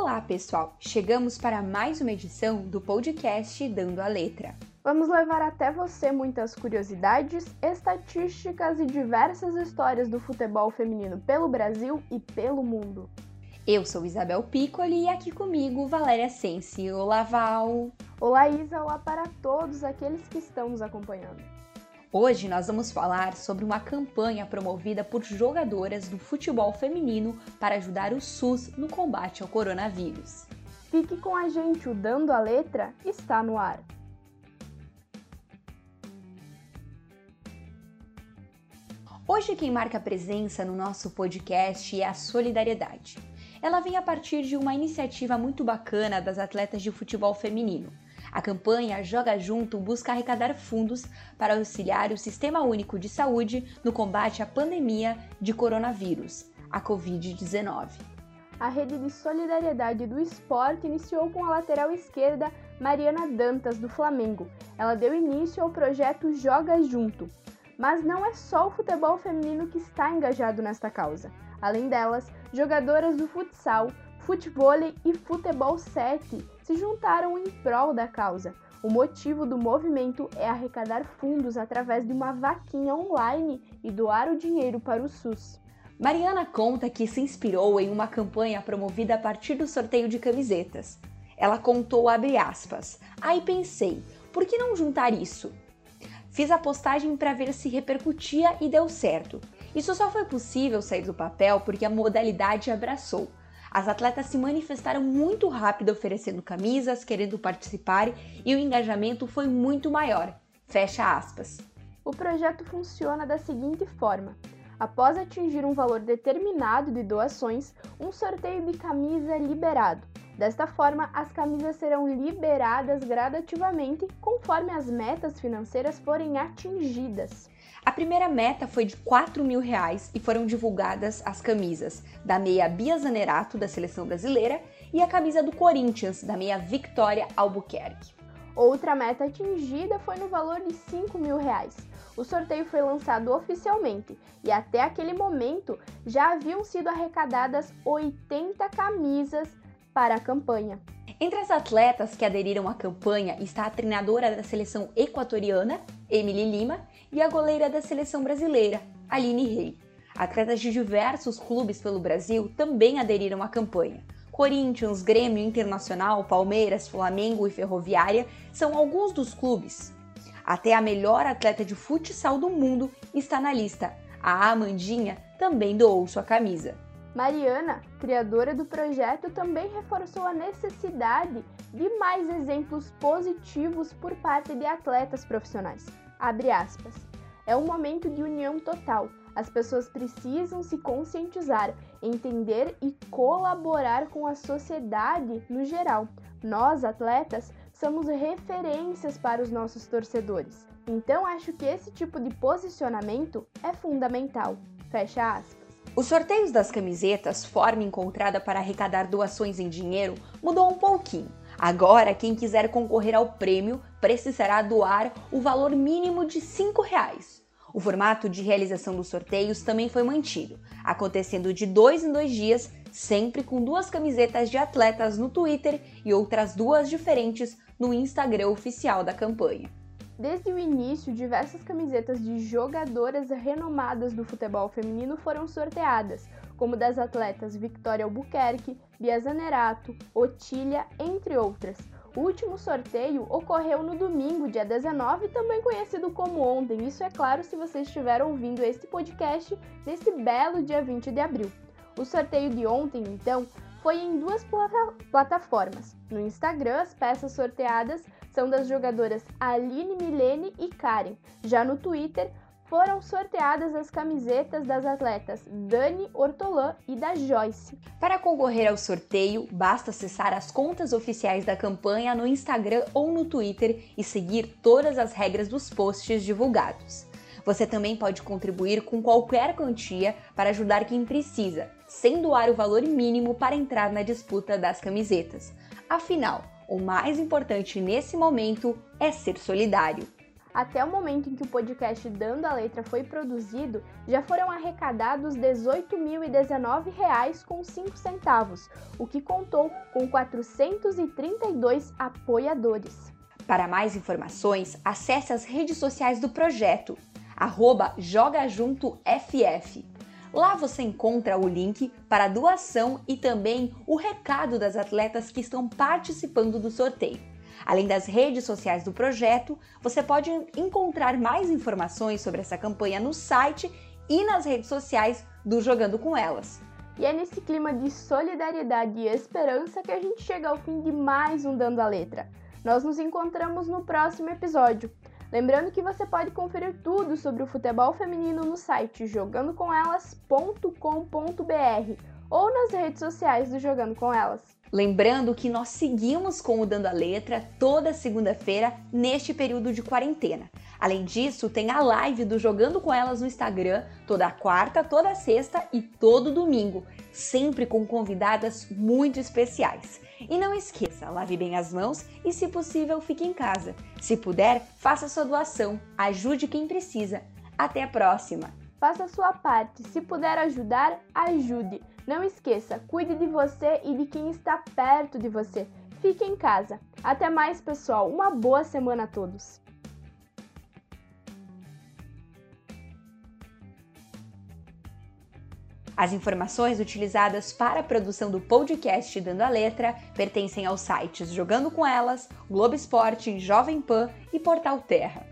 Olá, pessoal! Chegamos para mais uma edição do podcast Dando a Letra. Vamos levar até você muitas curiosidades, estatísticas e diversas histórias do futebol feminino pelo Brasil e pelo mundo. Eu sou Isabel Piccoli e aqui comigo Valéria Sensi. Olá, Val! Olá, Isa! Olá para todos aqueles que estão nos acompanhando. Hoje nós vamos falar sobre uma campanha promovida por jogadoras do futebol feminino para ajudar o SUS no combate ao coronavírus. Fique com a gente, o Dando a Letra está no ar. Hoje quem marca presença no nosso podcast é a solidariedade. Ela vem a partir de uma iniciativa muito bacana das atletas de futebol feminino a campanha Joga Junto busca arrecadar fundos para auxiliar o Sistema Único de Saúde no combate à pandemia de coronavírus, a Covid-19. A rede de solidariedade do esporte iniciou com a lateral esquerda Mariana Dantas, do Flamengo. Ela deu início ao projeto Joga Junto. Mas não é só o futebol feminino que está engajado nesta causa. Além delas, jogadoras do futsal, futebol e futebol 7 se juntaram em prol da causa. O motivo do movimento é arrecadar fundos através de uma vaquinha online e doar o dinheiro para o SUS. Mariana conta que se inspirou em uma campanha promovida a partir do sorteio de camisetas. Ela contou abre aspas: "Aí pensei, por que não juntar isso? Fiz a postagem para ver se repercutia e deu certo. Isso só foi possível sair do papel porque a modalidade abraçou. As atletas se manifestaram muito rápido oferecendo camisas, querendo participar e o engajamento foi muito maior. Fecha aspas. O projeto funciona da seguinte forma: após atingir um valor determinado de doações, um sorteio de camisa é liberado. Desta forma, as camisas serão liberadas gradativamente conforme as metas financeiras forem atingidas. A primeira meta foi de 4 mil reais e foram divulgadas as camisas da meia Bia Zanerato, da seleção brasileira, e a camisa do Corinthians, da meia Victoria Albuquerque. Outra meta atingida foi no valor de 5 mil reais. O sorteio foi lançado oficialmente e até aquele momento já haviam sido arrecadadas 80 camisas para a campanha. Entre as atletas que aderiram à campanha está a treinadora da seleção equatoriana, Emily Lima, e a goleira da seleção brasileira, Aline Rey. Atletas de diversos clubes pelo Brasil também aderiram à campanha. Corinthians, Grêmio Internacional, Palmeiras, Flamengo e Ferroviária são alguns dos clubes. Até a melhor atleta de futsal do mundo está na lista. A Amandinha também doou sua camisa. Mariana, criadora do projeto, também reforçou a necessidade de mais exemplos positivos por parte de atletas profissionais. É um momento de união total. As pessoas precisam se conscientizar, entender e colaborar com a sociedade no geral. Nós, atletas, somos referências para os nossos torcedores. Então, acho que esse tipo de posicionamento é fundamental. Fecha aspas. Os sorteios das camisetas, forma encontrada para arrecadar doações em dinheiro, mudou um pouquinho. Agora, quem quiser concorrer ao prêmio precisará doar o valor mínimo de 5 reais. O formato de realização dos sorteios também foi mantido, acontecendo de dois em dois dias, sempre com duas camisetas de atletas no Twitter e outras duas diferentes no Instagram oficial da campanha. Desde o início, diversas camisetas de jogadoras renomadas do futebol feminino foram sorteadas, como das atletas Victoria Albuquerque, Bia Zanerato, Otília, entre outras. O último sorteio ocorreu no domingo, dia 19, também conhecido como ontem. Isso é claro se você estiver ouvindo este podcast nesse belo dia 20 de abril. O sorteio de ontem, então, foi em duas plataformas. No Instagram, as peças sorteadas são das jogadoras Aline Milene e Karen. Já no Twitter, foram sorteadas as camisetas das atletas Dani Ortolã e da Joyce. Para concorrer ao sorteio, basta acessar as contas oficiais da campanha no Instagram ou no Twitter e seguir todas as regras dos posts divulgados. Você também pode contribuir com qualquer quantia para ajudar quem precisa, sem doar o valor mínimo para entrar na disputa das camisetas. Afinal, o mais importante nesse momento é ser solidário. Até o momento em que o podcast Dando a Letra foi produzido, já foram arrecadados R$ 18.019,05, o que contou com 432 apoiadores. Para mais informações, acesse as redes sociais do projeto, arroba JogaJuntoFF. Lá você encontra o link para a doação e também o recado das atletas que estão participando do sorteio. Além das redes sociais do projeto, você pode encontrar mais informações sobre essa campanha no site e nas redes sociais do Jogando com Elas. E é nesse clima de solidariedade e esperança que a gente chega ao fim de mais um Dando a Letra. Nós nos encontramos no próximo episódio. Lembrando que você pode conferir tudo sobre o futebol feminino no site jogandocomelas.com.br ou nas redes sociais do Jogando com Elas. Lembrando que nós seguimos com o Dando a Letra toda segunda-feira neste período de quarentena. Além disso, tem a live do Jogando com Elas no Instagram toda quarta, toda sexta e todo domingo, sempre com convidadas muito especiais. E não esqueça, lave bem as mãos e, se possível, fique em casa. Se puder, faça sua doação, ajude quem precisa. Até a próxima! Faça a sua parte. Se puder ajudar, ajude. Não esqueça, cuide de você e de quem está perto de você. Fique em casa. Até mais, pessoal. Uma boa semana a todos. As informações utilizadas para a produção do podcast Dando a Letra pertencem aos sites Jogando com Elas, Globo Esporte, Jovem Pan e Portal Terra.